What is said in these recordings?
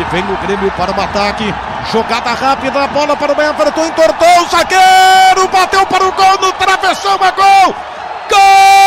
E vem o Grêmio para o ataque. Jogada rápida, bola para o Everton, entortou o zagueiro, bateu para o gol no travessão, é gol! Gol!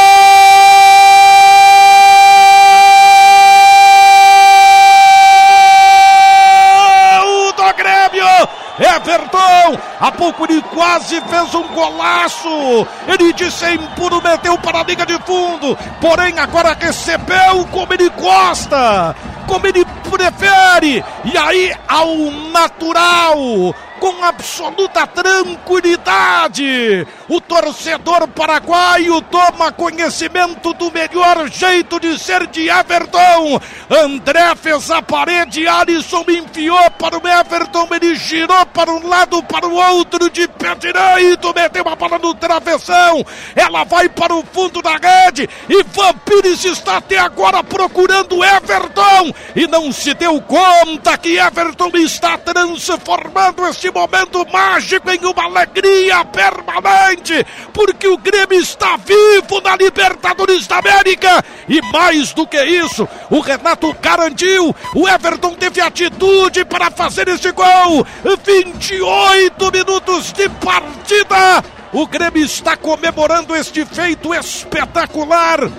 Everton, há pouco ele quase fez um golaço. Ele disse impuro, meteu para a liga de fundo. Porém, agora recebeu como ele gosta, como ele prefere. E aí, ao natural, com absoluta tranquilidade. O torcedor paraguaio toma conhecimento do melhor jeito de ser de Everton. André fez a parede, Alisson enfiou para o Everton, ele girou para um lado, para o outro, de pé direito, meteu a bola no travessão. Ela vai para o fundo da rede e Vampires está até agora procurando Everton e não se deu conta que Everton está transformando este momento mágico em uma alegria permanente, porque o Grêmio está vivo na Libertadores da América e mais do que isso, o Renato garantiu, o Everton teve atitude para fazer esse gol. 28 minutos de partida. O Grêmio está comemorando este feito espetacular.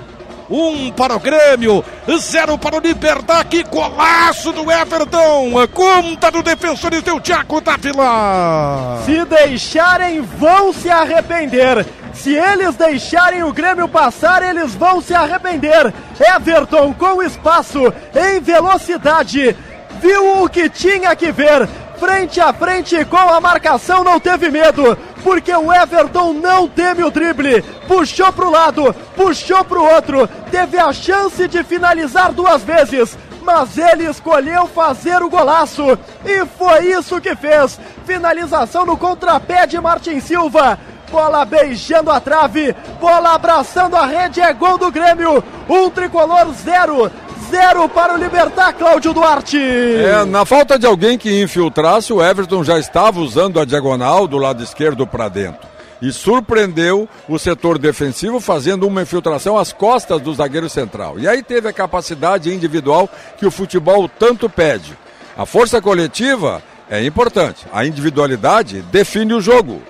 Um para o Grêmio, zero para o Libertar. Que golaço do Everton. Conta do defensor e teu Thiago Dávila. Se deixarem, vão se arrepender. Se eles deixarem o Grêmio passar, eles vão se arrepender. Everton com espaço, em velocidade, viu o que tinha que ver. Frente a frente com a marcação, não teve medo, porque o Everton não teme o drible. Puxou pro lado, puxou pro outro, teve a chance de finalizar duas vezes, mas ele escolheu fazer o golaço e foi isso que fez. Finalização no contrapé de Martin Silva. Bola beijando a trave, bola abraçando a rede, é gol do Grêmio. Um tricolor zero, zero para o Libertar, Cláudio Duarte. É, na falta de alguém que infiltrasse, o Everton já estava usando a diagonal do lado esquerdo para dentro. E surpreendeu o setor defensivo fazendo uma infiltração às costas do zagueiro central. E aí teve a capacidade individual que o futebol tanto pede. A força coletiva é importante, a individualidade define o jogo.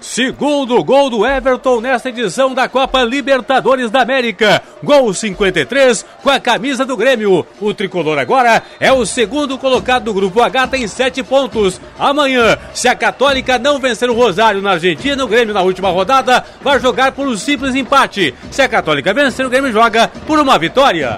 Segundo gol do Everton nesta edição da Copa Libertadores da América. Gol 53 com a camisa do Grêmio. O tricolor agora é o segundo colocado do grupo H, tem sete pontos. Amanhã, se a Católica não vencer o Rosário na Argentina, o Grêmio na última rodada vai jogar por um simples empate. Se a Católica vencer, o Grêmio joga por uma vitória.